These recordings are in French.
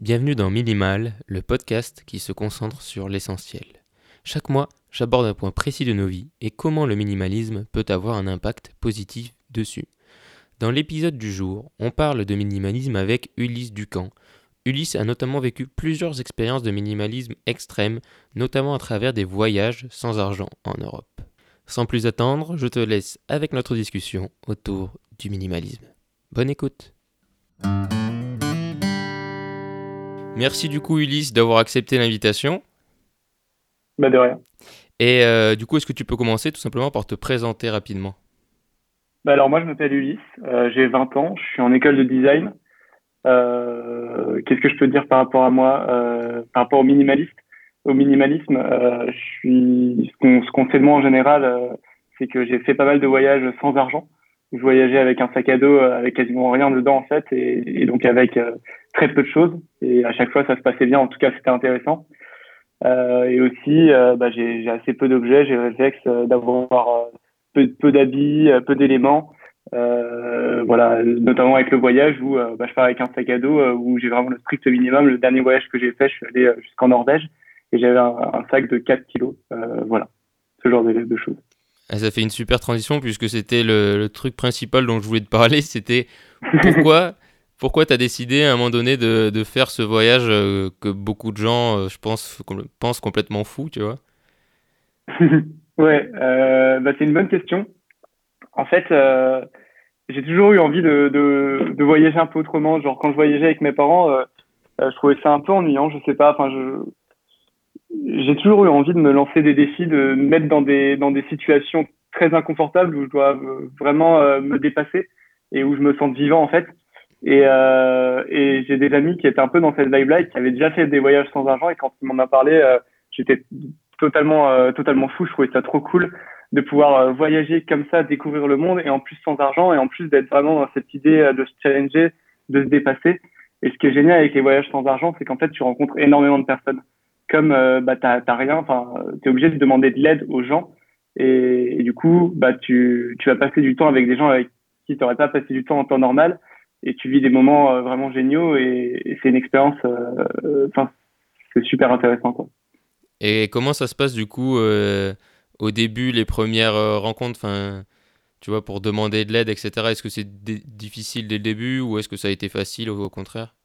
Bienvenue dans Minimal, le podcast qui se concentre sur l'essentiel. Chaque mois, j'aborde un point précis de nos vies et comment le minimalisme peut avoir un impact positif dessus. Dans l'épisode du jour, on parle de minimalisme avec Ulysse Ducamp. Ulysse a notamment vécu plusieurs expériences de minimalisme extrême, notamment à travers des voyages sans argent en Europe. Sans plus attendre, je te laisse avec notre discussion autour du minimalisme. Bonne écoute. Merci du coup Ulysse d'avoir accepté l'invitation. Bah de rien. Et euh, du coup, est-ce que tu peux commencer tout simplement par te présenter rapidement? Bah alors moi je m'appelle Ulysse, euh, j'ai 20 ans, je suis en école de design. Euh, Qu'est-ce que je peux dire par rapport à moi Par rapport au minimaliste? Au minimalisme, je suis ce qu'on sait de moi en général, c'est que j'ai fait pas mal de voyages sans argent. Je voyageais avec un sac à dos avec quasiment rien dedans en fait, et, et donc avec très peu de choses. Et à chaque fois ça se passait bien, en tout cas c'était intéressant. et aussi, bah, j'ai assez peu d'objets, j'ai le réflexe d'avoir peu, peu d'habits, peu d'éléments. Euh, voilà, notamment avec le voyage où euh, bah, je pars avec un sac à dos euh, où j'ai vraiment le strict minimum. Le dernier voyage que j'ai fait, je suis allé jusqu'en Norvège et j'avais un, sac de 4 kilos. voilà, ce genre de choses. Ah, ça fait une super transition puisque c'était le, le, truc principal dont je voulais te parler. C'était pourquoi, pourquoi tu as décidé à un moment donné de, de faire ce voyage que beaucoup de gens, je pense, pensent complètement fou, tu vois? Ouais, euh, bah, c'est une bonne question. En fait, euh, j'ai toujours eu envie de, de, de, voyager un peu autrement. Genre quand je voyageais avec mes parents, euh, je trouvais ça un peu ennuyant. Je sais pas. Enfin, je j'ai toujours eu envie de me lancer des défis, de me mettre dans des dans des situations très inconfortables où je dois vraiment me dépasser et où je me sens vivant en fait. Et, euh, et j'ai des amis qui étaient un peu dans cette vibe-là et qui avaient déjà fait des voyages sans argent. Et quand ils m'en ont parlé, j'étais totalement euh, totalement fou. Je trouvais ça trop cool de pouvoir euh, voyager comme ça, découvrir le monde et en plus sans argent et en plus d'être vraiment dans cette idée euh, de se challenger, de se dépasser. Et ce qui est génial avec les voyages sans argent, c'est qu'en fait tu rencontres énormément de personnes. Comme bah t'as rien, enfin t'es obligé de demander de l'aide aux gens et, du coup bah tu tu vas passer du temps avec des gens avec qui t'aurais pas passé du temps en temps normal et tu vis des moments vraiment géniaux et, c'est une expérience enfin c'est super intéressant quoi. Et comment ça se passe du coup euh, au début, les premières euh, rencontres? Tu vois, pour demander de l'aide, etc. Est-ce que c'est difficile dès le début ou est-ce que ça a été facile au, contraire?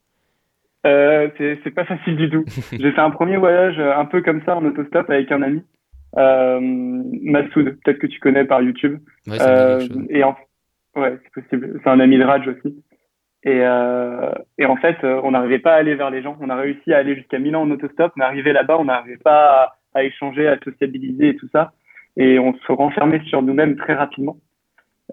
Euh, C'est pas facile du tout. J'ai fait un premier voyage euh, un peu comme ça en autostop avec un ami, euh, Massoud, peut-être que tu connais par YouTube. Ouais, euh, et en... Ouais, c'est possible. C'est un ami de Raj aussi. Et, euh, et en fait, euh, on n'arrivait pas à aller vers les gens. On a réussi à aller jusqu'à Milan en autostop, mais arrivé là-bas, on n'arrivait pas à, à, échanger, à sociabiliser et tout ça. Et on se renfermait sur nous-mêmes très rapidement.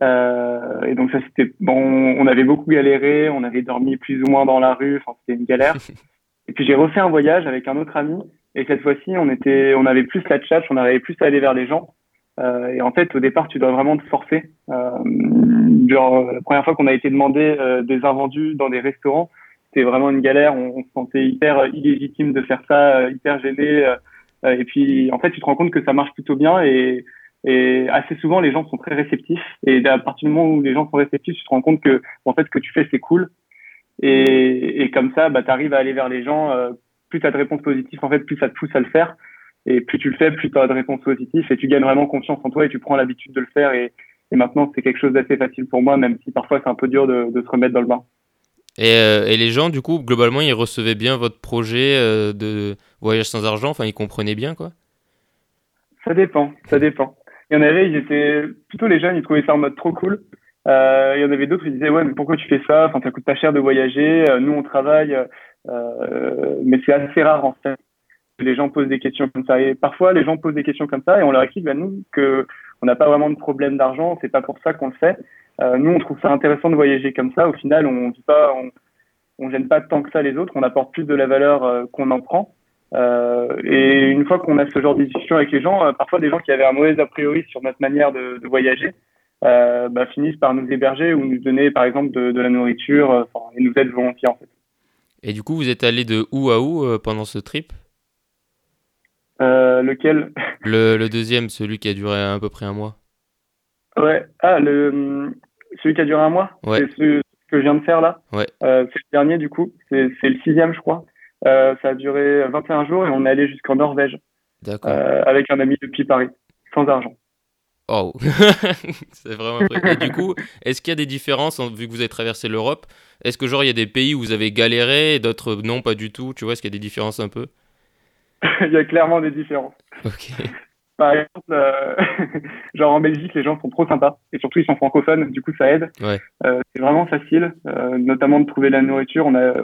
Euh, et donc ça, c'était bon. On avait beaucoup galéré. On avait dormi plus ou moins dans la rue. Enfin, c'était une galère. et puis j'ai refait un voyage avec un autre ami. Et cette fois-ci, on était, on avait plus la chat, on arrivait plus à aller vers les gens. Euh, et en fait, au départ, tu dois vraiment te forcer. Euh, genre, la première fois qu'on a été demandé euh, des invendus dans des restaurants, c'était vraiment une galère. On, on, se sentait hyper illégitime de faire ça, hyper gêné. et puis, en fait, tu te rends compte que ça marche plutôt bien et, et assez souvent, les gens sont très réceptifs. Et à partir du moment où les gens sont réceptifs, tu te rends compte que, en fait, ce que tu fais, c'est cool. Et, et, comme ça, bah, tu arrives à aller vers les gens. Euh, plus tu as de réponses positives, en fait, plus ça te pousse à le faire. Et plus tu le fais, plus tu as de réponses positives et tu gagnes vraiment confiance en toi et tu prends l'habitude de le faire. Et, et maintenant, c'est quelque chose d'assez facile pour moi, même si parfois c'est un peu dur de, de, se remettre dans le bain. Et, euh, et, les gens, du coup, globalement, ils recevaient bien votre projet euh, de voyage sans argent? Enfin, ils comprenaient bien, quoi? Ça dépend, ça dépend. Il y en avait, ils étaient plutôt les jeunes, ils trouvaient ça en mode trop cool. Euh, il y en avait d'autres, ils disaient ouais, mais pourquoi tu fais ça? Enfin, ça coûte pas cher de voyager. Euh, nous, on travaille, euh, mais c'est assez rare en fait les gens posent des questions comme ça. Et parfois, les gens posent des questions comme ça et on leur explique, ben, nous, que on n'a pas vraiment de problème d'argent, c'est pas pour ça qu'on le fait. Euh, nous, on trouve ça intéressant de voyager comme ça. Au final, on dit pas, on, on gêne pas tant que ça les autres, on apporte plus de la valeur euh, qu'on en prend. Euh, et une fois qu'on a ce genre de discussion avec les gens, euh, parfois des gens qui avaient un mauvais a priori sur notre manière de, de voyager, euh, bah, finissent par nous héberger ou nous donner, par exemple, de, de la nourriture et nous aident volontiers en fait. Et du coup, vous êtes allé de où à où pendant ce trip? Lequel? Le, le, deuxième, celui qui a duré à peu près un mois. Ouais. Ah, le, celui qui a duré un mois? Ouais. C'est que je viens de faire là? Ouais. C'est le dernier du coup, c'est le sixième je crois. Euh, ça a duré 21 jours et on est allé jusqu'en Norvège euh, avec un ami depuis Paris, sans argent. Oh, c'est vraiment. Et du coup, est-ce qu'il y a des différences vu que vous avez traversé l'Europe Est-ce que genre il y a des pays où vous avez galéré et d'autres non, pas du tout Tu vois, est-ce qu'il y a des différences un peu? Il y a clairement des différences. Ok. Par exemple, euh, genre en Belgique, les gens sont trop sympas et surtout ils sont francophones, du coup ça aide. Ouais. Euh, c'est vraiment facile, euh, notamment de trouver la nourriture. On a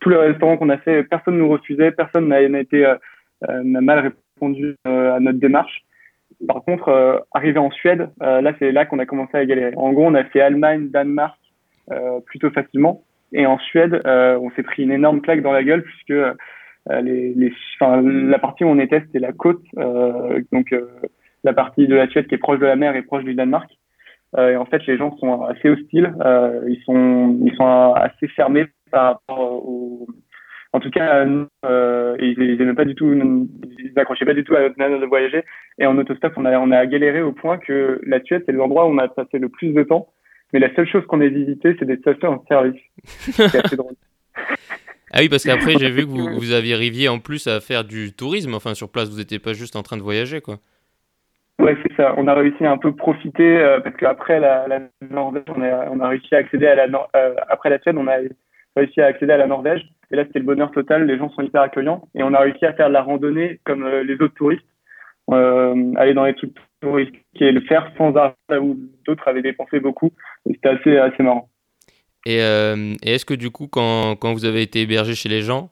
tous les restaurants qu'on a fait, personne nous refusait, personne n'a été n'a mal répondu à notre démarche. Par contre, arrivé en Suède, là c'est là qu'on a commencé à galérer. En gros, on a fait Allemagne, Danemark plutôt facilement, et en Suède, on s'est pris une énorme claque dans la gueule puisque euh, les, les, enfin, la partie où on était, c'était la côte, euh, donc euh, la partie de la Suède qui est proche de la mer et proche du Danemark. et en fait, les gens sont assez hostiles, ils sont ils sont assez fermés par rapport au en tout cas, euh, ils, ils aimaient pas du tout, ils n'accrochaient pas du tout à notre manière de voyager. Et en autostop, on a, on a galéré au point que la Suède, c'est l'endroit où on a passé le plus de temps. Mais la seule chose qu'on ait visité, c'est des stations en service. C'est assez drôle. Ah oui, parce qu'après, j'ai vu que vous, vous aviez arrivé en plus à faire du tourisme. Enfin, sur place, vous n'étiez pas juste en train de voyager, quoi. Ouais, c'est ça. On a réussi à un peu profiter euh, parce qu'après la, la, Norvège, on a, on a réussi à accéder à la euh, après la Suède, on a réussi à accéder à la Norvège. Et là, c'était le bonheur total. Les gens sont hyper accueillants et on a réussi à faire de la randonnée comme euh, les autres touristes, aller dans les trucs touristiques et le faire sans argent là où d'autres avaient dépensé beaucoup. C'était assez assez marrant. Euh, et, est-ce que du coup, quand, quand, vous avez été hébergé chez les gens,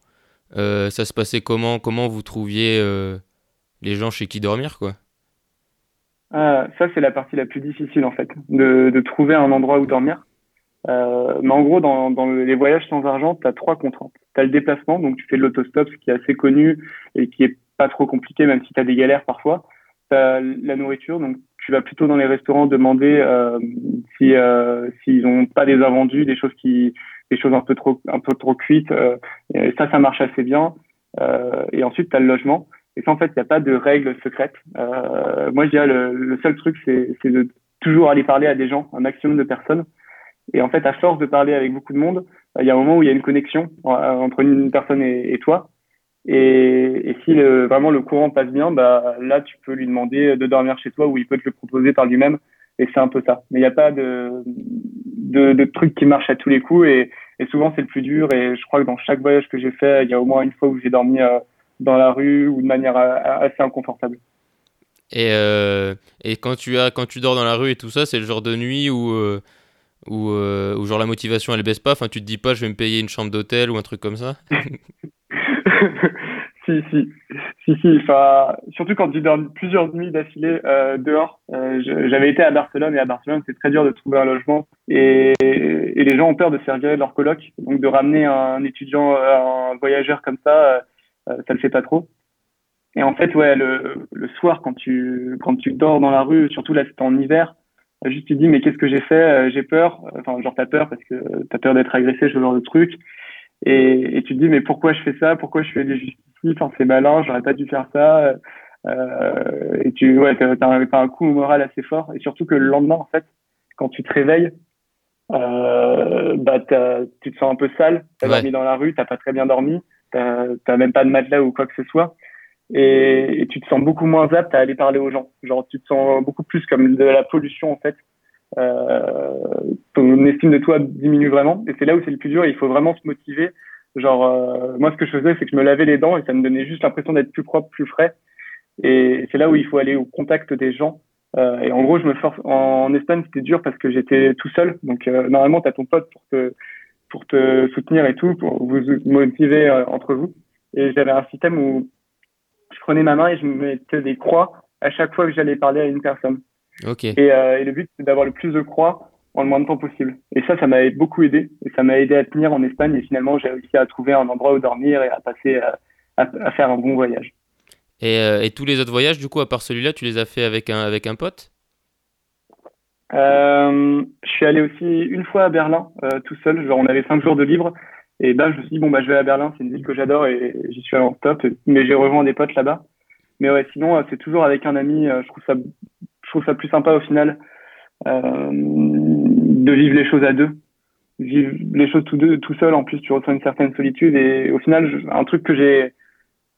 euh, ça se passait comment? Comment vous trouviez euh, les gens chez qui dormir quoi? Ah, Ça, c'est la partie la plus difficile en fait, de, de trouver un endroit où dormir. mais en gros, dans, dans les voyages sans argent, tu as trois contraintes. Tu as le déplacement, donc tu fais de l'autostop, ce qui est assez connu et qui est pas trop compliqué, même si tu as des galères parfois. Tu as la nourriture, donc tu vas plutôt dans les restaurants demander euh, si euh, s'ils n'ont pas des invendus, des choses qui des choses un peu trop un peu trop cuites. Euh, ça, ça marche assez bien. Euh, et ensuite, tu as le logement. Et ça, en fait, il n'y a pas de règles secrètes. Euh, moi, je dirais le, le seul truc, c'est de toujours aller parler à des gens, un maximum de personnes. Et en fait, à force de parler avec beaucoup de monde, il y a un moment où il y a une connexion entre une personne et, et toi. Et, et si le, vraiment le courant passe bien, bah, là, tu peux lui demander de dormir chez toi ou il peut te le proposer par lui-même. Et c'est un peu ça. Mais il n'y a pas de, de, de truc qui marche à tous les coups. Et, et souvent, c'est le plus dur. Et je crois que dans chaque voyage que j'ai fait, il y a au moins une fois où j'ai dormi euh, dans la rue ou de manière euh, assez inconfortable. Et, euh, et quand, tu as, quand tu dors dans la rue et tout ça, c'est le genre de nuit où, euh, où, euh, où, genre la motivation elle baisse pas. Enfin, tu te dis pas, je vais me payer une chambre d'hôtel ou un truc comme ça si, si, si, si. Enfin, surtout quand tu dors plusieurs nuits d'affilée euh, dehors. Euh, J'avais été à Barcelone et à Barcelone, c'est très dur de trouver un logement et, les gens ont peur de se faire virer leur coloc. Donc de ramener un étudiant, un voyageur comme ça, euh, ça le fait pas trop. Et en fait, ouais, le, le soir quand tu quand tu dors dans la rue, surtout là c'est en hiver, juste tu te dis mais qu'est-ce que j'ai fait? Euh, J'ai peur. Enfin genre t'as peur parce que t'as peur d'être agressé, ce genre de truc. Et, et, tu te dis mais pourquoi je fais ça? Pourquoi je fais des justices? Enfin c'est malin, j'aurais pas dû faire ça. Euh, et tu ouais t'as, as un coup moral assez fort. Et surtout que le lendemain en fait, quand tu te réveilles, euh, bah tu te sens un peu sale. T'as ouais. dormi dans la rue, t'as pas très bien dormi, t'as même pas de matelas ou quoi que ce soit. Et, et, tu te sens beaucoup moins apte à aller parler aux gens. Genre, tu te sens beaucoup plus comme de la pollution, en fait. Euh, ton estime de toi diminue vraiment. Et c'est là où c'est le plus dur. il faut vraiment se motiver. Genre, euh, moi, ce que je faisais, c'est que je me lavais les dents et ça me donnait juste l'impression d'être plus propre, plus frais. Et c'est là où il faut aller au contact des gens. Euh, et en gros, je me force. En Espagne, c'était dur parce que j'étais tout seul. Donc, euh, normalement, tu as ton pote pour te, pour te soutenir et tout, pour vous motiver euh, entre vous. Et j'avais un système où je prenais ma main et je me mettais des croix à chaque fois que j'allais parler à une personne. Okay. Et, euh, et, le but, c'est d'avoir le plus de croix en le moins de temps possible. Et ça, ça m'a beaucoup aidé. Et ça m'a aidé à tenir en Espagne. Et finalement, j'ai réussi à trouver un endroit où dormir et à passer à, à, à faire un bon voyage. Et, euh, et, tous les autres voyages, du coup, à part celui-là, tu les as fait avec un, avec un pote? Euh, Je suis allé aussi une fois à Berlin, euh, tout seul. Genre, on avait cinq jours de libre. Et là, je me suis dit, bon, bah, je vais à Berlin, c'est une ville que j'adore et j'y suis allé en stop. Mais j'ai rejoint des potes là-bas. Mais ouais, sinon, c'est toujours avec un ami. je trouve ça, trouve ça plus sympa au final euh, de vivre les choses à deux. vivre les choses tout, tout seul. En plus, tu ressens une certaine solitude. Et au final, un truc que j'ai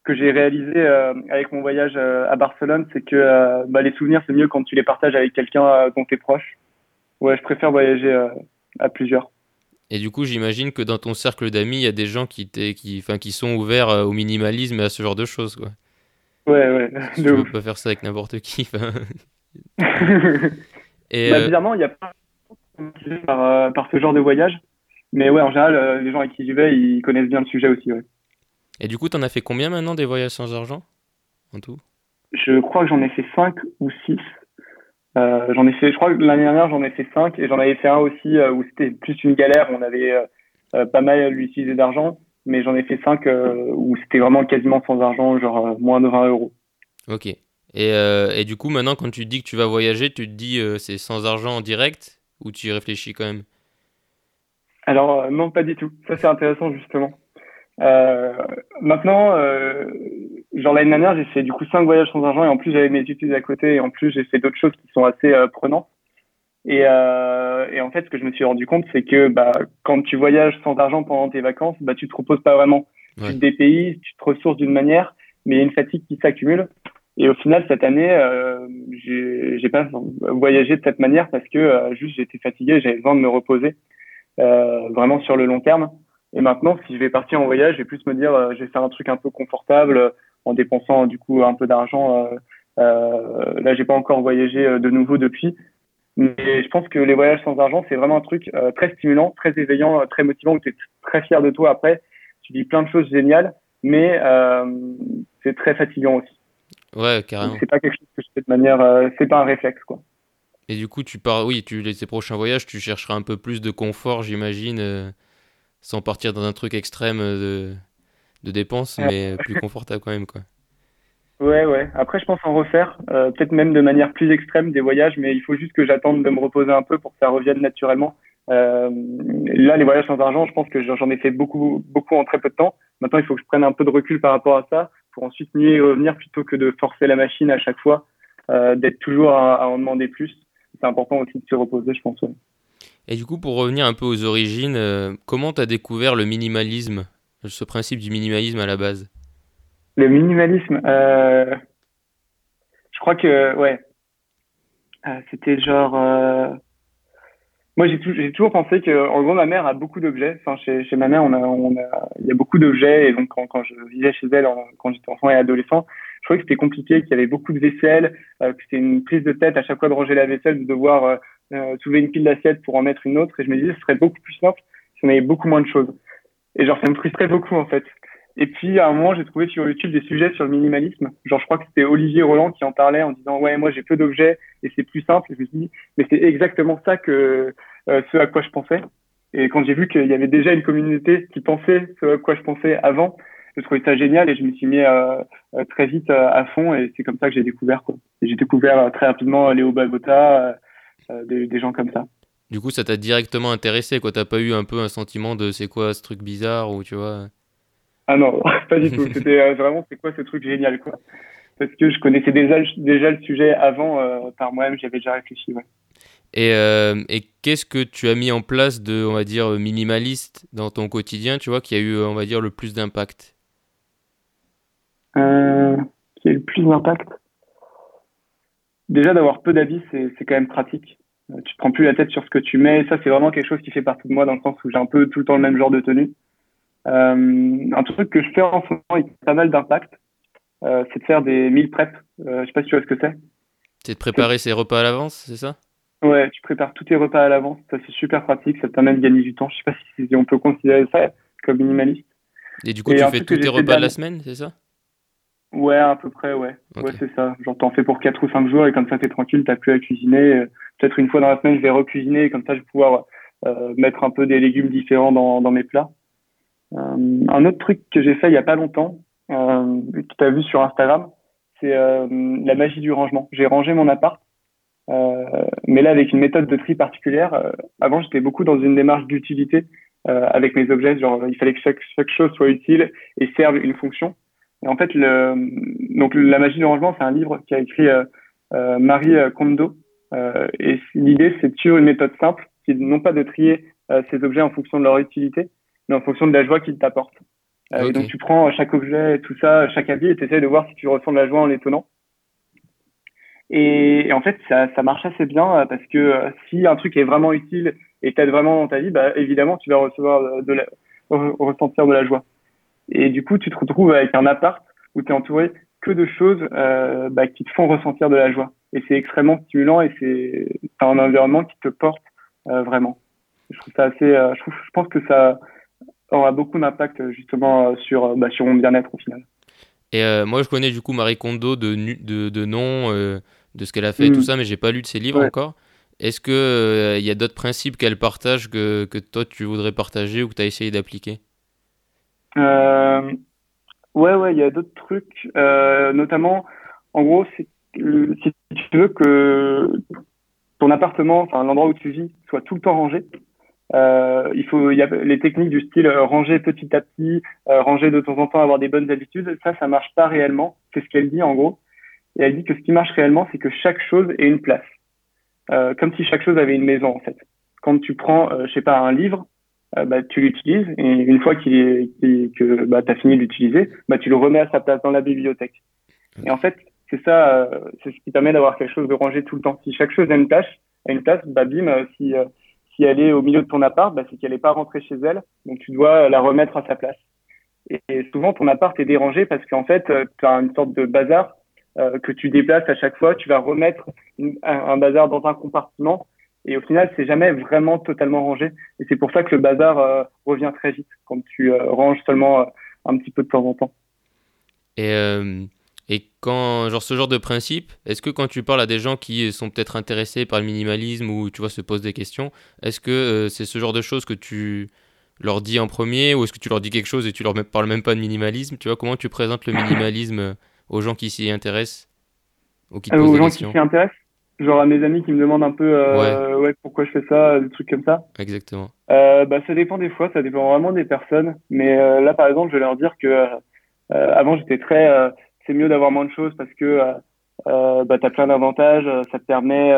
que j'ai réalisé euh, avec mon voyage euh, à Barcelone, c'est que bah, les souvenirs, c'est mieux quand tu les partages avec quelqu'un dont tu es proche. Ouais, je préfère voyager à plusieurs. Et du coup, j'imagine que dans ton cercle d'amis, il y a des gens qui, qui, qui sont ouverts au minimalisme et à ce genre de choses. Quoi. Ouais, ouais. Tu peux pas faire ça avec n'importe qui. et, bah, Bizarrement, il n'y a pas par, par ce genre de voyage. Mais ouais, en général, les gens avec qui j'y vais, ils connaissent bien le sujet aussi. Ouais. Et du coup, tu en as fait combien maintenant des voyages sans argent en tout? Je crois que j'en ai fait 5 ou 6. Euh, j'en ai fait, je crois que l'année dernière, j'en ai fait 5 et j'en avais fait un aussi euh, où c'était plus une galère, on avait euh, pas mal utilisé d'argent, mais j'en ai fait 5 où c'était vraiment quasiment sans argent, genre moins de 20 euros. Ok. Et, et, du coup, maintenant, quand tu dis que tu vas voyager, tu te dis c'est sans argent en direct ou tu y réfléchis quand même? Alors, non, pas du tout. Ça, c'est intéressant justement. Euh, maintenant, euh, genre l'année dernière, j'ai fait du coup cinq voyages sans argent et en plus j'avais mes études à côté et en plus j'ai fait d'autres choses qui sont assez euh, prenantes. Et, euh, et, en fait, ce que je me suis rendu compte, c'est que bah, quand tu voyages sans argent pendant tes vacances, bah, tu te reposes pas vraiment. Ouais. Tu te dépayses, tu te ressources d'une manière, mais il y a une fatigue qui s'accumule. Et au final, cette année, euh, j'ai pas voyagé de cette manière parce que euh, juste j'étais fatigué, j'avais besoin de me reposer euh, vraiment sur le long terme. Et maintenant, si je vais partir en voyage, je vais plus me dire, je vais faire un truc un peu confortable en dépensant du coup un peu d'argent. Euh, là, j'ai pas encore voyagé de nouveau depuis, mais je pense que les voyages sans argent, c'est vraiment un truc très stimulant, très éveillant, très motivant. Où tu es très fier de toi après. Tu dis plein de choses géniales, mais c'est très fatigant aussi. Ouais, carrément. C'est pas quelque chose que je fais de manière, c'est pas un réflexe quoi. Et du coup, tu pars, oui, tu les tes prochains voyages, tu chercheras un peu plus de confort, j'imagine sans partir dans un truc extrême de, de dépenses, mais plus confortable quand même. Quoi. Ouais, ouais. Après, je pense en refaire, euh, peut-être même de manière plus extrême des voyages, mais il faut juste que j'attende de me reposer un peu pour que ça revienne naturellement. Euh, là, les voyages sans argent, je pense que j'en ai fait beaucoup, beaucoup en très peu de temps. Maintenant, il faut que je prenne un peu de recul par rapport à ça pour ensuite mieux y revenir plutôt que de forcer la machine à chaque fois, euh, d'être toujours à, à, en demander plus. C'est important aussi de se reposer, je pense. Ouais. Et du coup, pour revenir un peu aux origines, euh, comment tu as découvert le minimalisme, ce principe du minimalisme à la base? Le minimalisme, euh, je crois que, ouais, c'était genre. Euh, moi, j'ai, j'ai toujours pensé que, en gros, ma mère a beaucoup d'objets. Enfin, chez, chez ma mère, on a, on a, il y a beaucoup d'objets. Et donc, quand, quand je vivais chez elle, quand j'étais enfant et adolescent, je trouvais que c'était compliqué, qu'il y avait beaucoup de vaisselle, que c'était une prise de tête à chaque fois de ranger la vaisselle, de devoir euh, soulever une pile d'assiettes pour en mettre une autre. Et je me disais, ce serait beaucoup plus simple si on avait beaucoup moins de choses. Et genre, ça me frustrait beaucoup, en fait. Et puis, à un moment, j'ai trouvé sur YouTube des sujets sur le minimalisme. Genre, je crois que c'était Olivier Roland qui en parlait en disant, ouais, moi, j'ai peu d'objets et c'est plus simple. Je me suis dit, mais c'est exactement ça que euh, ce à quoi je pensais. Et quand j'ai vu qu'il y avait déjà une communauté qui pensait ce à quoi je pensais avant, je trouvais ça génial et je me suis mis euh, euh très vite euh, à fond et c'est comme ça que j'ai découvert quoi. J'ai découvert très rapidement Léo Bagota, euh, des, gens comme ça. Du coup, ça t'a directement intéressé, quoi. T'as pas eu un peu un sentiment de c'est quoi ce truc bizarre ou tu vois? Ah non, pas du tout. C'était euh, vraiment c'est quoi ce truc génial, quoi? Parce que je connaissais déjà, déjà le sujet avant euh, par moi-même, j'avais déjà réfléchi, ouais. Et, et qu'est-ce que tu as mis en place de, on va dire, minimaliste dans ton quotidien, tu vois, qui a eu, on va dire, le plus d'impact? Euh, Qui a eu le plus d'impact? Déjà d'avoir peu d'habits, c'est quand même pratique. Euh, tu te prends plus la tête sur ce que tu mets. ça, c'est vraiment quelque chose qui fait partie de moi dans le sens où j'ai un peu tout le temps le même genre de tenue. Euh, un truc que je fais en ce moment et qui a pas mal d'impact, euh, c'est de faire des meal prep. Euh, je sais pas si tu vois ce que c'est. C'est de préparer ses repas à l'avance, c'est ça? Ouais, tu prépares tous tes repas à l'avance. Ça, c'est super pratique. Ça te permet de gagner du temps. Je sais pas si on peut considérer ça comme minimaliste. Et du coup, tu fais tous tes repas de la semaine, c'est ça? Ouais, à peu près, ouais. Ouais, c'est ça. Genre, t'en fais pour 4 ou 5 jours et comme ça, t'es tranquille, t'as plus à cuisiner. Peut-être une fois dans la semaine, je vais recuisiner et comme ça, je vais pouvoir euh, mettre un peu des légumes différents dans, dans mes plats. Euh, un autre truc que j'ai fait il y a pas longtemps, euh, que t'as vu sur Instagram, c'est euh, la magie du rangement. J'ai rangé mon appart, mais là, avec une méthode de tri particulière. avant, j'étais beaucoup dans une démarche d'utilité avec mes objets. Genre, il fallait que chaque, chaque chose soit utile et serve une fonction. Et en fait, le, donc la magie du rangement, c'est un livre qui a écrit euh, Marie Kondo. Euh, et l'idée, c'est de suivre une méthode simple, qui est non pas de trier ces objets en fonction de leur utilité, mais en fonction de la joie qu'ils t'apportent. donc tu prends chaque objet, tout ça, chaque habit, et tu essaies de voir si tu ressens de la joie en l'étonnant. Et, en fait, ça, ça marche assez bien parce que si un truc est vraiment utile et t'aide vraiment dans ta vie, bah, évidemment, tu vas recevoir de la, ressentir de la joie. Et du coup, tu te retrouves avec un appart où tu es entouré que de choses euh, bah, qui te font ressentir de la joie. Et c'est extrêmement stimulant et c'est un environnement qui te porte euh, vraiment. Je trouve ça assez. Euh, je, trouve, je pense que ça aura beaucoup d'impact justement sur, bah, sur mon bien-être au final. Et moi, je connais du coup Marie Kondo de, de, de nom, de ce qu'elle a fait et tout mm. ça, mais j'ai pas lu de ses livres encore. Est-ce qu'il il y a d'autres principes qu'elle partage que, que toi tu voudrais partager ou que tu as essayé d'appliquer? Euh, Ouais, ouais, il y a d'autres trucs. Euh, notamment, en gros, si tu veux que ton appartement, enfin l'endroit où tu vis, soit tout le temps rangé, euh, il faut, il y a les techniques du style euh, ranger petit à petit, euh, ranger de temps en temps, avoir des bonnes habitudes. Ça, ça marche pas réellement. C'est ce qu'elle dit en gros. Et elle dit que ce qui marche réellement, c'est que chaque chose ait une place, euh, comme si chaque chose avait une maison en fait. Quand tu prends, je sais pas, un livre, euh, bah, tu l'utilises et une fois qu'il est, que bah, tu as fini d'utiliser, bah, tu le remets à sa place dans la bibliothèque. Et en fait, c'est ça, euh, c'est ce qui permet d'avoir quelque chose de rangé tout le temps. Si chaque chose a une tâche, a une place, bah, bim, euh, si, si elle est au milieu de ton appart, bah, c'est qu'elle n'est pas rentrée chez elle, donc tu dois la remettre à sa place. Et, souvent, ton appart est dérangé parce qu'en fait, tu as une sorte de bazar que tu déplaces à chaque fois. Tu vas remettre un bazar dans un compartiment et au final, c'est jamais vraiment totalement rangé. Et c'est pour ça que le bazar euh, revient très vite quand tu euh, ranges seulement euh, un petit peu de temps en temps. Et quand, genre, ce genre de principe, est-ce que quand tu parles à des gens qui sont peut-être intéressés par le minimalisme ou tu vois se posent des questions, est-ce que c'est ce genre de choses que tu leur dis en premier ou est-ce que tu leur dis quelque chose et tu leur parles même pas de minimalisme? Tu vois comment tu présentes le minimalisme aux gens qui s'y intéressent ou qui te posent des gens qui s'y intéressent? Genre à mes amis qui me demandent un peu euh, ouais. pourquoi je fais ça, des trucs comme ça. Exactement. Euh, bah ça dépend des fois, ça dépend vraiment des personnes. Mais euh, là par exemple, je vais leur dire que euh, avant j'étais très, c'est mieux d'avoir moins de choses parce que bah t'as plein d'avantages, ça te permet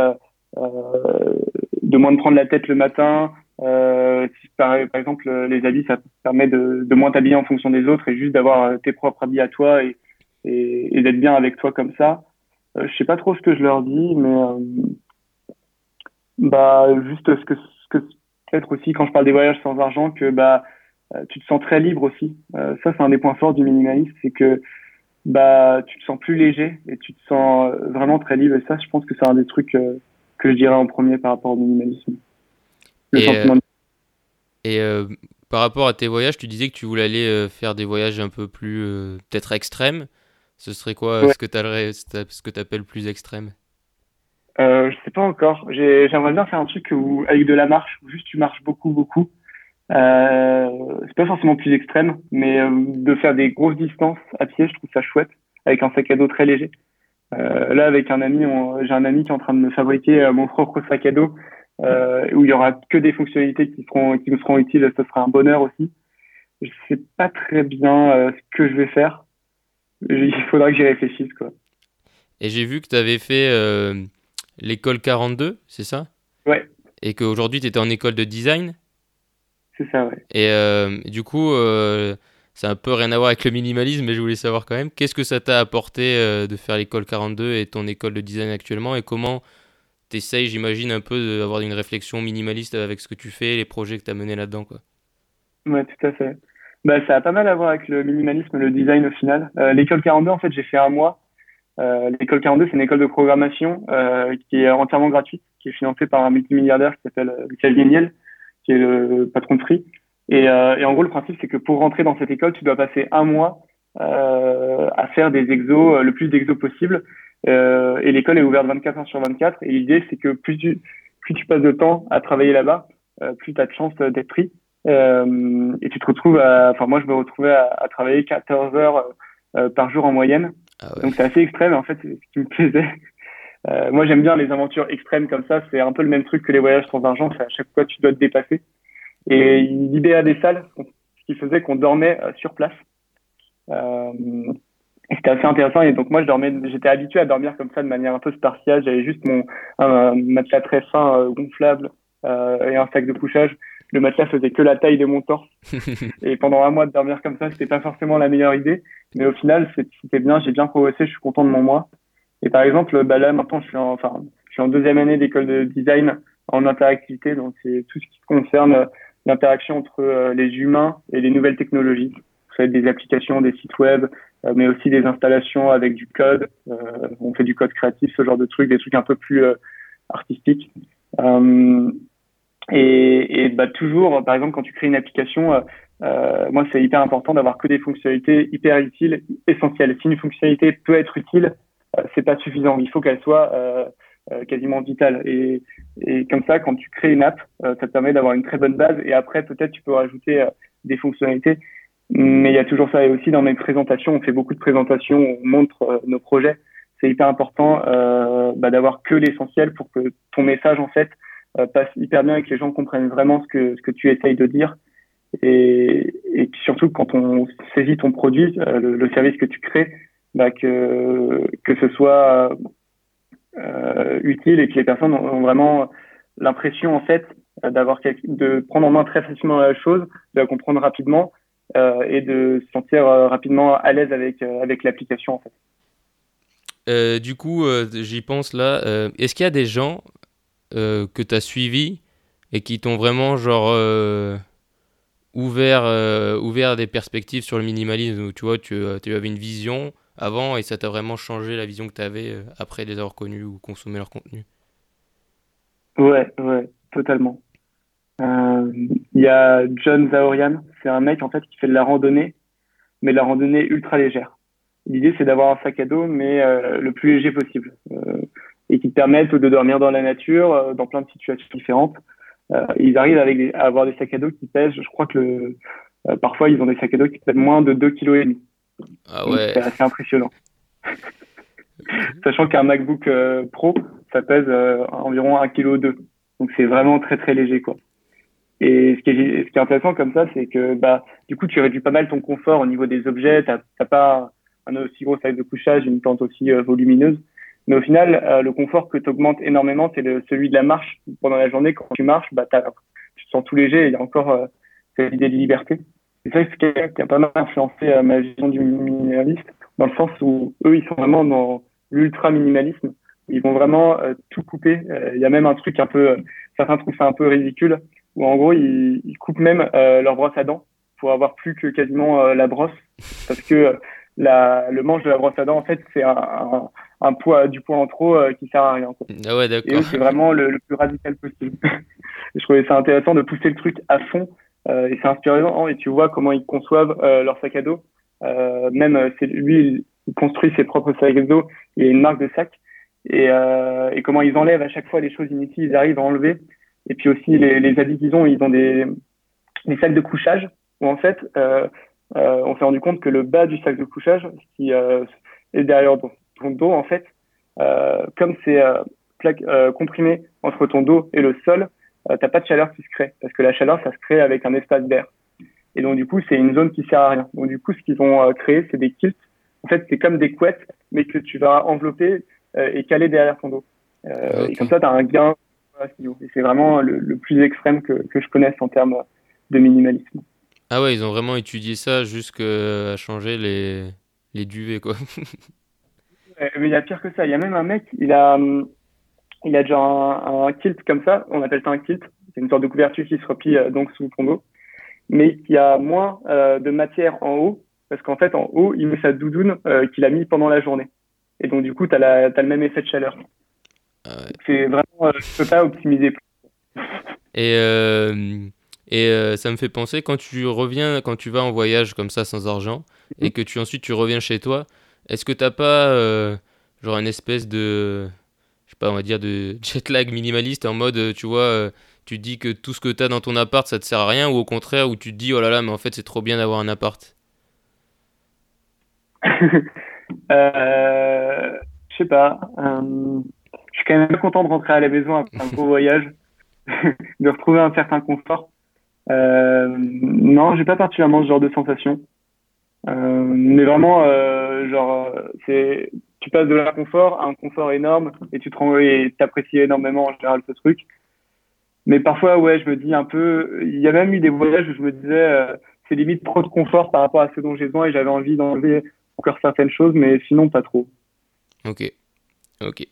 de moins de prendre la tête le matin. si par, exemple les habits, ça te permet de, moins t'habiller en fonction des autres et juste d'avoir tes propres habits à toi et, d'être bien avec toi comme ça. Euh, je sais pas trop ce que je leur dis, mais euh, bah juste ce que peut-être aussi quand je parle des voyages sans argent que bah euh, tu te sens très libre aussi. ça c'est un des points forts du minimalisme, c'est que bah tu te sens plus léger et tu te sens vraiment très libre et ça je pense que c'est un des trucs que je dirais en premier par rapport au minimalisme. Le et, et par rapport à tes voyages, tu disais que tu voulais aller faire des voyages un peu plus peut-être extrêmes. Ce serait quoi ce que tu appelles plus extrême? Euh, Je sais pas encore. J'aimerais bien faire un truc où, avec de la marche, où juste tu marches beaucoup, beaucoup. Euh, c'est pas forcément plus extrême, mais euh, de faire des grosses distances à pied, je trouve ça chouette, avec un sac à dos très léger. Euh, là, avec un ami, j'ai un ami qui est en train de me fabriquer euh, mon propre sac à dos, où il y aura que des fonctionnalités qui seront qui me seront utiles. Ce sera un bonheur aussi. Je sais pas très bien ce que je vais faire il faudra que j'y réfléchisse. Quoi. Et j'ai vu que tu avais fait l'école 42, c'est ça? Ouais. Et qu'aujourd'hui, tu étais en école de design? C'est ça, ouais. Et euh, du coup, euh, ça a un peu rien à voir avec le minimalisme, mais je voulais savoir quand même, qu'est-ce que ça t'a apporté de faire l'école 42 et ton école de design actuellement Et comment tu essayes, j'imagine, un peu d'avoir une réflexion minimaliste avec ce que tu fais, les projets que tu as menés là-dedans quoi? Ouais, tout à fait bah, Ça a pas mal à voir avec le minimalisme, le design au final. Euh, l'école 42, en fait, j'ai fait un mois. Euh, l'école 42, c'est une école de programmation euh, qui est entièrement gratuite, qui est financée par un multimilliardaire qui s'appelle Xavier Niel, qui est le patron de Free. Et, euh, et en gros, le principe, c'est que pour rentrer dans cette école, tu dois passer un mois euh, à faire des exos, le plus d'exos possible. et l'école est ouverte 24 heures sur 24. Et l'idée, c'est que plus tu, plus tu passes de temps à travailler là-bas, plus tu as de chances d'être pris. Euh, et tu te retrouves à, enfin moi je me retrouvais à, à travailler 14 heures euh, par jour en moyenne. Ah Donc c'est assez extrême en fait, c'est ce qui me plaisait. Euh, moi j'aime bien les aventures extrêmes comme ça, c'est un peu le même truc que les voyages sans argent, c'est à chaque fois tu dois te dépasser. Et l'idée à des salles, ce qui faisait qu'on dormait euh, sur place. Euh, c'était assez intéressant et donc moi je dormais, j'étais habitué à dormir comme ça de manière un peu spartiate. J'avais juste mon un, matelas très fin gonflable et un sac de couchage le matelas faisait que la taille de mon torse. et pendant un mois de dormir comme ça, c'était pas forcément la meilleure idée. Mais au final, c'était bien, j'ai bien progressé, je suis content de mon mois. Et par exemple, bah là, maintenant, je suis en, enfin, je suis en deuxième année d'école de design en interactivité. Donc, c'est tout ce qui concerne l'interaction entre euh, les humains et les nouvelles technologies. Ça fait des applications, des sites web, euh, mais aussi des installations avec du code. Euh, on fait du code créatif, ce genre de trucs, des trucs un peu plus artistiques. et, et bah, toujours, par exemple, quand tu crées une application, euh, moi, c'est hyper important d'avoir que des fonctionnalités hyper utiles, essentielles. Si une fonctionnalité peut être utile, euh, c'est pas suffisant. Il faut qu'elle soit euh, quasiment vitale. Et, et, comme ça, quand tu crées une app, ça te permet d'avoir une très bonne base. Et après, peut-être, tu peux rajouter des fonctionnalités. Mais il y a toujours ça. Et aussi, dans mes présentations, on fait beaucoup de présentations, on montre nos projets. C'est hyper important euh, bah, d'avoir que l'essentiel pour que ton message, en fait, passe hyper bien et que les gens comprennent vraiment ce que, ce que tu essayes de dire et, et surtout quand on saisit ton produit, euh, le, service que tu crées, bah, que, que ce soit euh, utile et que les personnes ont vraiment l'impression en fait d'avoir de prendre en main très facilement la chose, de la comprendre rapidement euh, et de se sentir euh, rapidement à l'aise avec avec l'application en fait. Du coup, j'y pense là. Est-ce qu'il y a des gens que tu as suivis et qui t'ont vraiment genre ouvert, ouvert des perspectives sur le minimalisme? Tu vois, tu avais une vision avant et ça t'a vraiment changé la vision que tu avais euh, après les avoir connus ou consommer leur contenu? Ouais, ouais, totalement. Il y a John Zaorian, c'est un mec en fait qui fait de la randonnée, mais de la randonnée ultra légère. L'idée c'est d'avoir un sac à dos, mais le plus léger possible, et qui te permette de dormir dans la nature, dans plein de situations différentes, euh, ils arrivent avec à avoir des sacs à dos qui pèsent, je crois que le, euh, parfois ils ont des sacs à dos qui pèsent moins de 2 kg. Ah ouais. C'est assez impressionnant. Sachant qu'un MacBook euh, Pro, ça pèse environ 1 kg 2. Donc c'est vraiment très très léger quoi. Et ce qui est, ce qui est intéressant comme ça, c'est que bah du coup tu réduis pas mal ton confort au niveau des objets. T'as pas un aussi gros sac de couchage, une tente aussi volumineuse. Mais au final, euh, le confort que tu augmentes énormément, c'est celui de la marche. Pendant la journée, quand tu marches, bah, tu te sens tout léger et il y a encore euh, cette idée de liberté. Et ça, c'est qui a pas mal influencé euh, ma vision du minimaliste, dans le sens où eux, ils sont vraiment dans l'ultra minimalisme. Ils vont vraiment tout couper. Il y a même un truc un peu, certains trouvent ça un peu ridicule, où en gros, ils, ils coupent même leur brosse à dents pour avoir plus que quasiment la brosse, parce que la, le manche de la brosse à dents, en fait, c'est un, un, poids, du poids en trop euh, qui sert à rien. Quoi. Ah ouais, d'accord. Et c'est vraiment le, plus radical possible. je trouvais ça intéressant de pousser le truc à fond. Euh, et c'est inspirant. Et tu vois comment ils conçoivent euh, leur sac à dos. Euh, même lui, il construit ses propres sacs à dos. Il y a une marque de sac. Et, comment ils enlèvent à chaque fois les choses inutiles, ils arrivent à enlever. Et puis aussi les, habits qu'ils ont, ils ont des, sacs de couchage où en fait on s'est rendu compte que le bas du sac de couchage, qui est derrière ton, dos, en fait, comme c'est comprimé entre ton dos et le sol, t'as pas de chaleur qui se crée, parce que la chaleur, ça se crée avec un espace d'air. Et donc, du coup, c'est une zone qui sert à rien. Donc, du coup, ce qu'ils ont créé, c'est des kilts. En fait, c'est comme des couettes, mais que tu vas envelopper et caler derrière ton dos. Et comme ça, tu as un gain. Et c'est vraiment le, le, plus extrême que, que je connaisse en termes de minimalisme. Ah ouais, ils ont vraiment étudié ça jusqu'à changer les, les duvets, quoi. mais il y a pire que ça. Il y a même un mec, il a, il a déjà un, kilt comme ça. On appelle ça un kilt. C'est une sorte de couverture qui se replie euh, donc sous ton dos. Mais qui a moins euh, de matière en haut. Parce qu'en fait, en haut, il met sa doudoune euh, qu'il a mis pendant la journée. Et donc, du coup, tu as, as, le même effet de chaleur. Ah ouais. C'est vraiment, je peux pas optimiser plus. Et et euh, ça me fait penser quand tu reviens, quand tu vas en voyage comme ça sans argent et mhm. que tu ensuite tu reviens chez toi, est-ce que t'as pas euh, genre une espèce de, pas, on va dire de jet lag minimaliste en mode, tu vois, euh, tu dis que tout ce que t'as dans ton appart ça te sert à rien ou au contraire où tu te dis oh là là mais en fait c'est trop bien d'avoir un appart. euh, je sais pas. je suis quand même content de rentrer à la maison après un gros voyage, de retrouver un certain confort. Euh, non, j'ai pas particulièrement ce genre de sensation. Euh, mais vraiment, euh, genre, c'est, tu passes de l'inconfort à un confort énorme et tu te t'apprécies énormément en général ce truc. mais parfois, ouais, je me dis un peu. Il y a même eu des voyages où je me disais, c'est limite trop de confort par rapport à ce dont j'ai besoin et j'avais envie d'enlever encore certaines choses, mais sinon pas trop. Ok, ok.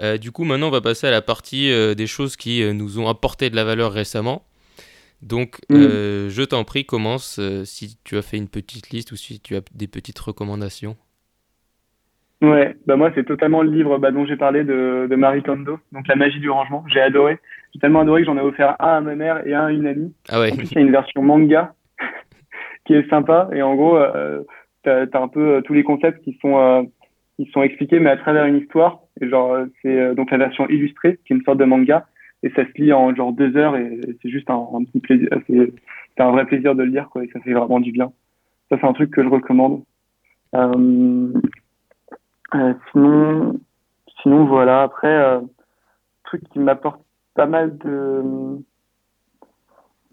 Euh, du coup, maintenant, on va passer à la partie euh, des choses qui euh, nous ont apporté de la valeur récemment. Donc, mm. je t'en prie, commence si tu as fait une petite liste ou si tu as des petites recommandations. Ouais, bah moi, c'est totalement le livre bah, dont j'ai parlé de, de, Marie Kondo, donc La magie du rangement. J'ai adoré. J'ai tellement adoré que j'en ai offert un à ma mère et un à une amie. Ah ouais. En plus, il y a une version manga qui est sympa. Et en gros, tu as, un peu tous les concepts qui sont ils sont expliqués mais à travers une histoire. Et genre euh, c'est euh, donc la version illustrée qui est une sorte de manga et ça se lit en genre deux heures et c'est juste un, petit plaisir. C'est un vrai plaisir de le lire quoi et ça fait vraiment du bien. Ça c'est un truc que je recommande. Euh, euh, sinon, sinon voilà. Après, euh, truc qui m'apporte pas mal de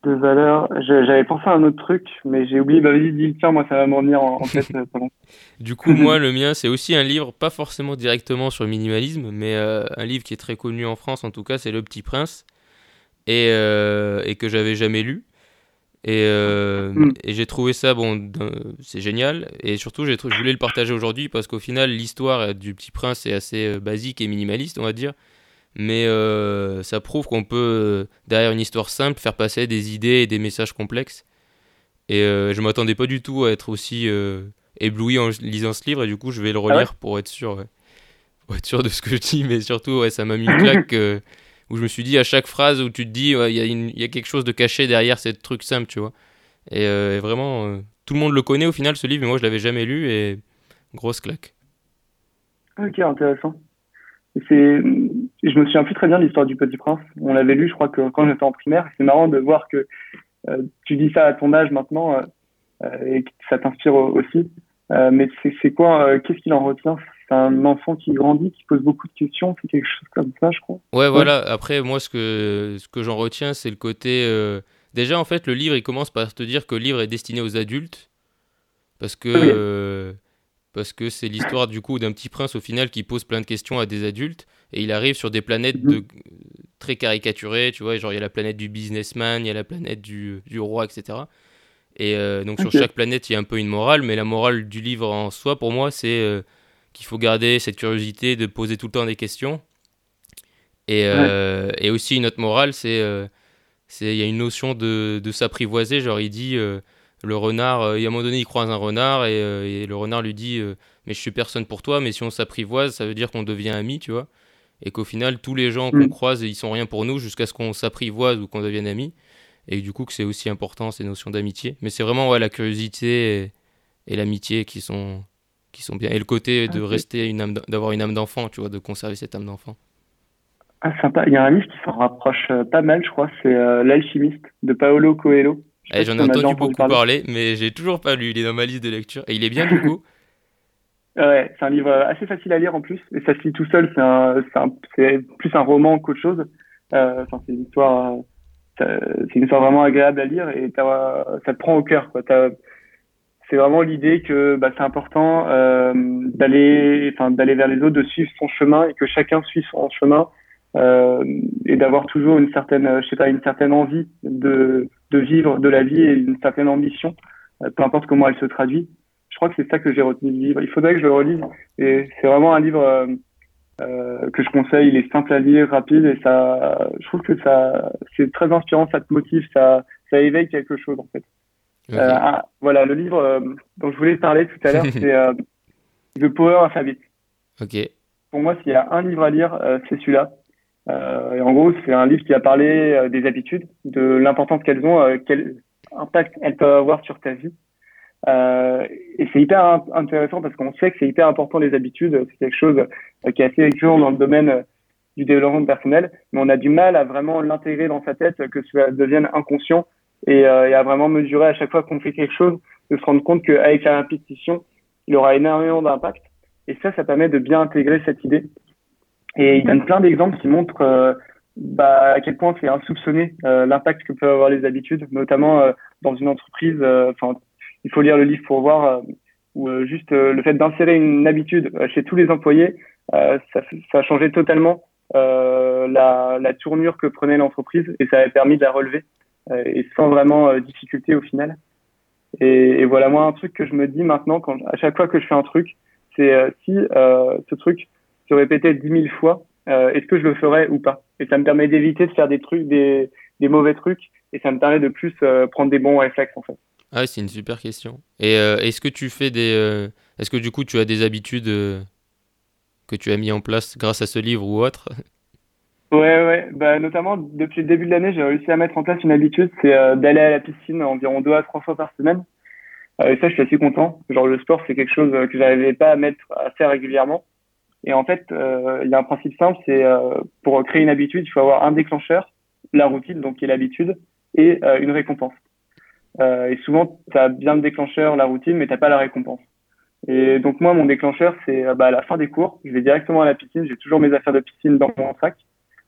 de valeur. J'avais pensé à un autre truc, mais j'ai oublié. Bah vas-y, dis tiens, moi ça va me revenir en, tête. Euh, du coup, moi, le mien, c'est aussi un livre, pas forcément directement sur le minimalisme, mais euh, un livre qui est très connu en France, en tout cas, c'est Le Petit Prince, et, euh, et que j'avais jamais lu. Et, mm. et j'ai trouvé ça, bon, c'est génial. Et surtout, je voulais le partager aujourd'hui parce qu'au final, l'histoire du Petit Prince est assez basique et minimaliste, on va dire mais euh, ça prouve qu'on peut, euh, derrière une histoire simple, faire passer des idées et des messages complexes. Et euh, je m'attendais pas du tout à être aussi ébloui en lisant ce livre, et du coup, je vais le ah relire pour, être sûr, pour être sûr de ce que je dis, mais surtout, ouais, ça m'a mis une claque où je me suis dit à chaque phrase où tu te dis, il y, y, a quelque chose de caché derrière ces trucs simples, tu vois. Et, vraiment, tout le monde le connaît au final, ce livre, mais moi, je l'avais jamais lu, et grosse claque. Ok, intéressant. C'est je me souviens plus très bien de l'histoire du Petit Prince. On l'avait lu, je crois, que quand j'étais en primaire. C'est marrant de voir que euh, tu dis ça à ton âge maintenant euh, euh et que ça t'inspire aussi. Euh, mais c'est quoi Qu'est-ce qu'il en retient? C'est un enfant qui grandit, qui pose beaucoup de questions. C'est quelque chose comme ça, je crois. Ouais, voilà. Après, moi, ce que ce que j'en retiens, c'est le côté. Déjà, en fait, le livre, il commence par te dire que le livre est destiné aux adultes parce que parce que c'est l'histoire du coup d'un petit prince au final qui pose plein de questions à des adultes et il arrive sur des planètes de, très caricaturées, tu vois, genre il y a la planète du businessman, il y a la planète du, du roi, etc. Et euh, donc sur chaque planète, il y a un peu une morale, mais la morale du livre en soi, pour moi, c'est euh, qu'il faut garder cette curiosité de poser tout le temps des questions. Et, euh, et aussi une autre morale, c'est il y a une notion de, de s'apprivoiser, genre il dit le renard, euh, il y a un moment donné, il croise un renard et, euh, le renard lui dit euh, Mais je suis personne pour toi, mais si on s'apprivoise, ça veut dire qu'on devient amis, tu vois. Et qu'au final, tous les gens qu'on mm. croise, ils sont rien pour nous jusqu'à ce qu'on s'apprivoise ou qu'on devienne amis. Et du coup, que c'est aussi important ces notions d'amitié. Mais c'est vraiment ouais, la curiosité et, l'amitié qui sont, qui sont bien. Et le côté de rester une âme, d'avoir une âme d'enfant, tu vois, de conserver cette âme d'enfant. Ah, sympa. Il y a un livre qui s'en rapproche pas mal, je crois. C'est L'Alchimiste de Paolo Coelho. Eh, j'en ai entendu beaucoup parler, mais j'ai toujours pas lu. Il est dans ma liste de lecture. Et il est bien du coup Ouais, c'est un livre assez facile à lire en plus. Et ça se lit tout seul. C'est plus un roman qu'autre chose. Euh, c'est une histoire. C'est une histoire vraiment agréable à lire et ça te prend au cœur. C'est vraiment l'idée que bah, c'est important euh, d'aller, enfin, d'aller vers les autres, de suivre son chemin et que chacun suive son chemin euh, et d'avoir toujours une certaine, je sais pas, une certaine envie de de vivre de la vie et une certaine ambition, euh, peu importe comment elle se traduit. Je crois que c'est ça que j'ai retenu du livre. Il faudrait que je le relise. Et c'est vraiment un livre euh, euh, que je conseille. Il est simple à lire, rapide, et ça, je trouve que ça, c'est très inspirant, ça te motive, ça, ça éveille quelque chose en fait. Ah, voilà, le livre dont je voulais parler tout à l'heure, c'est The Power Alphabet. Ok. Pour moi, s'il y a un livre à lire, c'est celui-là. Euh, et en gros, c'est un livre qui a parlé euh, des habitudes, de l'importance qu'elles ont, euh, quel impact elles peuvent avoir sur ta vie. Euh, et c'est hyper intéressant parce qu'on sait que c'est hyper important les habitudes. C'est quelque chose qui est assez récurrent dans le domaine du développement personnel, mais on a du mal à vraiment l'intégrer dans sa tête, que ça devienne inconscient et, euh, et à vraiment mesurer à chaque fois qu'on fait quelque chose, de se rendre compte qu'avec la répétition, il aura énormément d'impact. Et ça, ça permet de bien intégrer cette idée. Et il donne plein d'exemples qui montrent euh, bah, à quel point c'est insoupçonné euh, l'impact que peuvent avoir les habitudes, notamment euh, dans une entreprise. Enfin, il faut lire le livre pour voir où juste le fait d'insérer une habitude chez tous les employés, ça, ça a changé totalement la, la, tournure que prenait l'entreprise et ça avait permis de la relever et sans vraiment difficulté au final. Et, et, voilà, moi, un truc que je me dis maintenant, quand, à chaque fois que je fais un truc, c'est si ce truc se répétait dix mille fois, est-ce que je le ferais ou pas? Et ça me permet d'éviter de faire des trucs, des, des mauvais trucs, et ça me permet de plus prendre des bons réflexes en fait. Ah, c'est une super question. Et euh, est-ce que tu fais des. Euh, est-ce que du coup tu as des habitudes euh, que tu as mis en place grâce à ce livre ou autre? Ouais, ouais. Bah, notamment, depuis le début de l'année, j'ai réussi à mettre en place une habitude c'est d'aller à la piscine environ deux à trois fois par semaine. et ça, je suis assez content. Genre, le sport, c'est quelque chose que j'arrivais pas à mettre assez régulièrement. Et en fait, il y a un principe simple c'est pour créer une habitude, il faut avoir un déclencheur, la routine, donc qui est l'habitude, et une récompense. Euh, et souvent, tu as bien le déclencheur, la routine, mais t'as pas la récompense. Et donc moi, mon déclencheur, c'est euh, bah, à la fin des cours, je vais directement à la piscine. J'ai toujours mes affaires de piscine dans mon sac.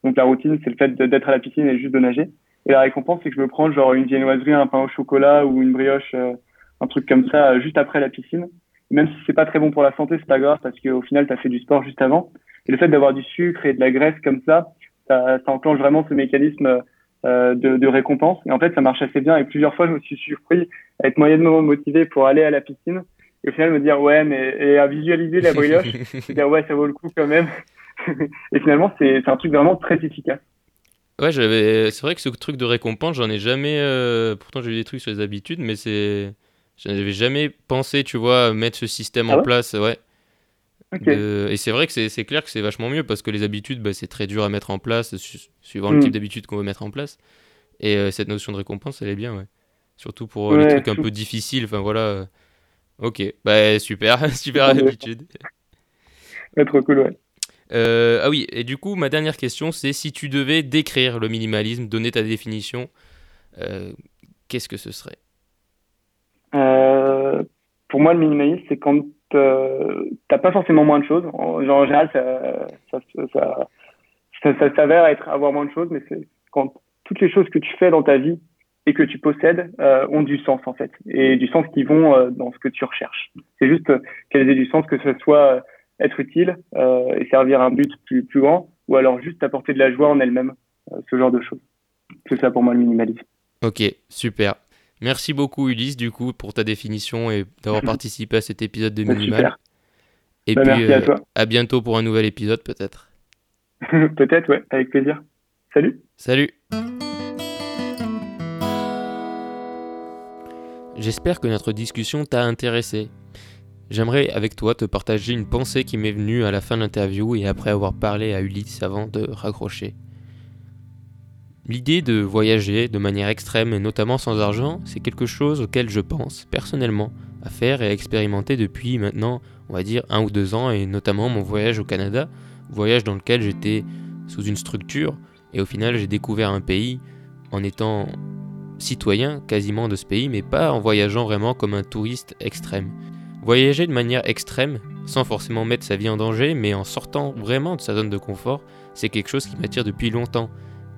Donc la routine, c'est le fait d'être à la piscine et juste de nager. Et la récompense, c'est que je me prends genre une viennoiserie, un pain au chocolat ou une brioche, euh, un truc comme ça, juste après la piscine. Même si c'est pas très bon pour la santé, c'est pas grave parce qu'au final, tu as fait du sport juste avant. Et le fait d'avoir du sucre et de la graisse comme ça, ça, ça enclenche vraiment ce mécanisme euh, de, de, récompense. Et en fait, ça marche assez bien. Et plusieurs fois, je me suis surpris à être moyennement motivé pour aller à la piscine. Et au final, me dire, ouais, mais, et à visualiser la brioche, me dire, ouais, ça vaut le coup quand même. et finalement, c'est un truc vraiment très efficace. Ouais, j'avais. C'est vrai que ce truc de récompense, j'en ai jamais. Euh, pourtant, j'ai eu des trucs sur les habitudes, mais c'est. J'avais jamais pensé, tu vois, mettre ce système ah en place. Ouais. Et c'est vrai que c'est clair que c'est vachement mieux parce que les habitudes, bah, c'est très dur à mettre en place suivant le mm. type d'habitude qu'on veut mettre en place. Et euh, cette notion de récompense, elle est bien, ouais. Surtout pour euh, les trucs un peu difficiles. Enfin voilà. Euh, ok, bah super, super habitude. trop cool, ouais. ah oui, et du coup, ma dernière question, c'est si tu devais décrire le minimalisme, donner ta définition, qu'est-ce que ce serait? Pour moi, le minimalisme, c'est quand euh, t'as pas forcément moins de choses. En, en général, ça, ça, ça, ça s'avère être avoir moins de choses, mais c'est quand toutes les choses que tu fais dans ta vie et que tu possèdes euh, ont du sens en fait, et du sens qui vont euh, dans ce que tu recherches. C'est juste qu'elles aient du sens, que ce soit être utile et servir un but plus, plus grand, ou alors juste apporter de la joie en elle-même, ce genre de choses. C'est ça pour moi le minimalisme. Ok, super. Merci beaucoup Ulysse du coup pour ta définition et d'avoir participé à cet épisode de Minimal. Et bah, puis à, euh, à bientôt pour un nouvel épisode peut-être. peut-être ouais, avec plaisir. Salut. Salut. J'espère que notre discussion t'a intéressé. J'aimerais avec toi te partager une pensée qui m'est venue à la fin de l'interview et après avoir parlé à Ulysse avant de raccrocher. L'idée de voyager de manière extrême et notamment sans argent, c'est quelque chose auquel je pense personnellement à faire et à expérimenter depuis maintenant, on va dire, un ou deux ans, et notamment mon voyage au Canada, voyage dans lequel j'étais sous une structure, et au final j'ai découvert un pays en étant citoyen quasiment de ce pays, mais pas en voyageant vraiment comme un touriste extrême. Voyager de manière extrême, sans forcément mettre sa vie en danger, mais en sortant vraiment de sa zone de confort, c'est quelque chose qui m'attire depuis longtemps.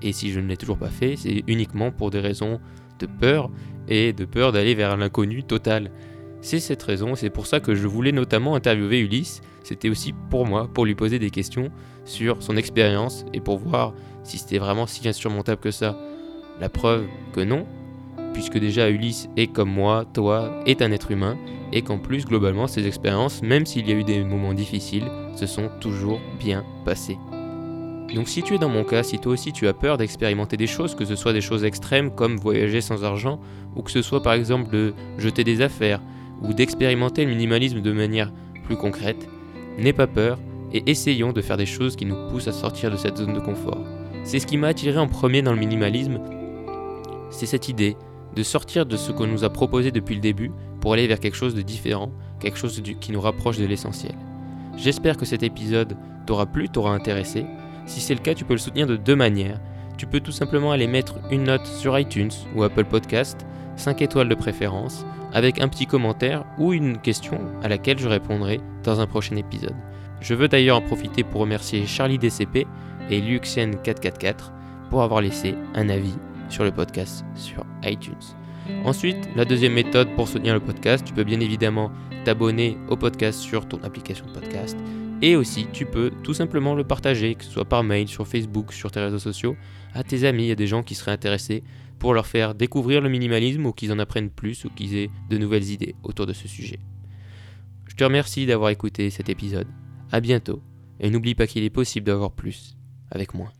Et si je ne l'ai toujours pas fait, c'est uniquement pour des raisons de peur et de peur d'aller vers l'inconnu total. C'est cette raison, c'est pour ça que je voulais notamment interviewer Ulysse. C'était aussi pour moi, pour lui poser des questions sur son expérience et pour voir si c'était vraiment si insurmontable que ça. La preuve que non, puisque déjà Ulysse est comme moi, toi, est un être humain, et qu'en plus, globalement, ses expériences, même s'il y a eu des moments difficiles, se sont toujours bien passées. Donc si tu es dans mon cas, si toi aussi tu as peur d'expérimenter des choses, que ce soit des choses extrêmes comme voyager sans argent, ou que ce soit par exemple de jeter des affaires, ou d'expérimenter le minimalisme de manière plus concrète, n'aie pas peur et essayons de faire des choses qui nous poussent à sortir de cette zone de confort. C'est ce qui m'a attiré en premier dans le minimalisme, c'est cette idée de sortir de ce qu'on nous a proposé depuis le début pour aller vers quelque chose de différent, quelque chose qui nous rapproche de l'essentiel. J'espère que cet épisode t'aura plu, t'aura intéressé, si c'est le cas, tu peux le soutenir de deux manières. Tu peux tout simplement aller mettre une note sur iTunes ou Apple Podcast, 5 étoiles de préférence, avec un petit commentaire ou une question à laquelle je répondrai dans un prochain épisode. Je veux d'ailleurs en profiter pour remercier Charlie DCP et Luxien444 pour avoir laissé un avis sur le podcast sur iTunes. Ensuite, la deuxième méthode pour soutenir le podcast, tu peux bien évidemment t'abonner au podcast sur ton application de podcast Et aussi, tu peux tout simplement le partager, que ce soit par mail, sur Facebook, sur tes réseaux sociaux, à tes amis, à des gens qui seraient intéressés pour leur faire découvrir le minimalisme ou qu'ils en apprennent plus ou qu'ils aient de nouvelles idées autour de ce sujet. Je te remercie d'avoir écouté cet épisode. À bientôt. Et n'oublie pas qu'il est possible d'avoir plus avec moins.